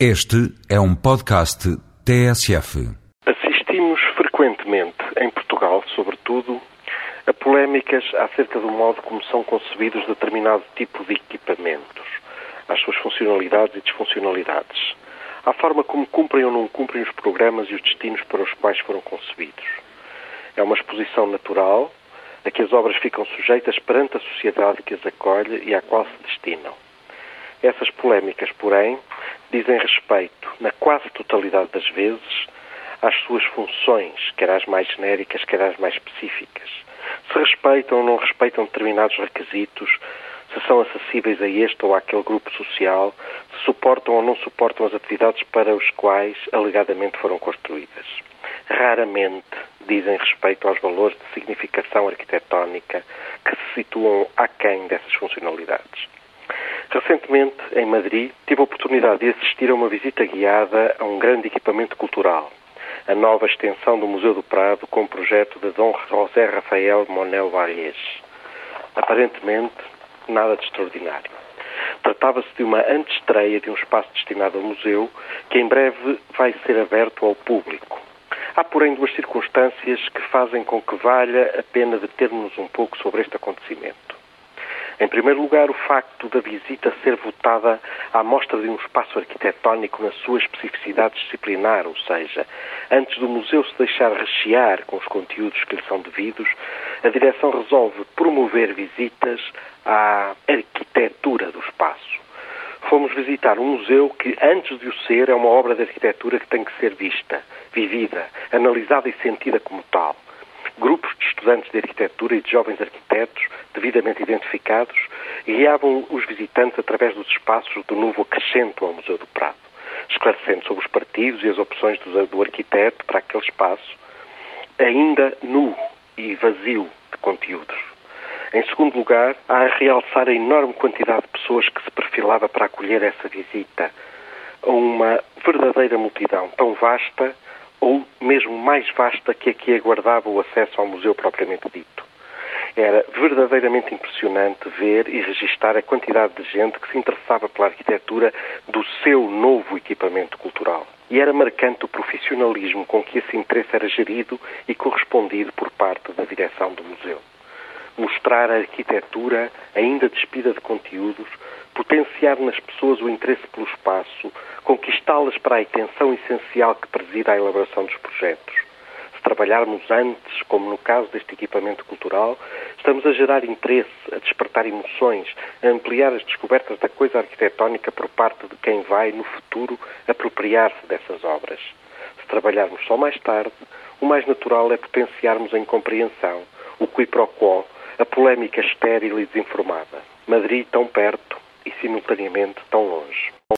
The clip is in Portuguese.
Este é um podcast TSF. Assistimos frequentemente, em Portugal, sobretudo, a polémicas acerca do modo como são concebidos determinado tipo de equipamentos, às suas funcionalidades e disfuncionalidades, à forma como cumprem ou não cumprem os programas e os destinos para os quais foram concebidos. É uma exposição natural a que as obras ficam sujeitas perante a sociedade que as acolhe e à qual se destinam. Essas polémicas, porém, dizem respeito, na quase totalidade das vezes, às suas funções, quer às mais genéricas, quer às mais específicas. Se respeitam ou não respeitam determinados requisitos, se são acessíveis a este ou àquele grupo social, se suportam ou não suportam as atividades para os quais alegadamente foram construídas. Raramente dizem respeito aos valores de significação arquitetónica que se situam aquém dessas funcionalidades. Recentemente, em Madrid, tive a oportunidade de assistir a uma visita guiada a um grande equipamento cultural, a nova extensão do Museu do Prado com o projeto de Dom José Rafael Monel Valles. Aparentemente, nada de extraordinário. Tratava-se de uma antestreia de um espaço destinado ao museu que em breve vai ser aberto ao público. Há, porém, duas circunstâncias que fazem com que valha a pena determos um pouco sobre este acontecimento. Em primeiro lugar, o facto da visita ser votada à mostra de um espaço arquitetónico na sua especificidade disciplinar, ou seja, antes do museu se deixar rechear com os conteúdos que lhe são devidos, a direção resolve promover visitas à arquitetura do espaço. Fomos visitar um museu que, antes de o ser, é uma obra de arquitetura que tem que ser vista, vivida, analisada e sentida como tal grupos de estudantes de arquitetura e de jovens arquitetos, devidamente identificados, guiavam os visitantes através dos espaços do novo acrescento ao Museu do Prado, esclarecendo sobre os partidos e as opções do, do arquiteto para aquele espaço, ainda nu e vazio de conteúdos. Em segundo lugar, há a realçar a enorme quantidade de pessoas que se perfilava para acolher essa visita uma verdadeira multidão tão vasta ou mesmo mais vasta que a que aguardava o acesso ao museu propriamente dito. Era verdadeiramente impressionante ver e registar a quantidade de gente que se interessava pela arquitetura do seu novo equipamento cultural. E era marcante o profissionalismo com que esse interesse era gerido e correspondido por parte da direção do museu. Mostrar a arquitetura, ainda despida de conteúdos, potenciar nas pessoas o interesse pelo espaço, conquistá-las para a atenção essencial que presida à elaboração dos projetos. Se trabalharmos antes, como no caso deste equipamento cultural, estamos a gerar interesse, a despertar emoções, a ampliar as descobertas da coisa arquitetónica por parte de quem vai, no futuro, apropriar-se dessas obras. Se trabalharmos só mais tarde, o mais natural é potenciarmos a incompreensão, o qui pro quo, a polémica estéril e desinformada. Madrid tão perto e simultaneamente tão longe.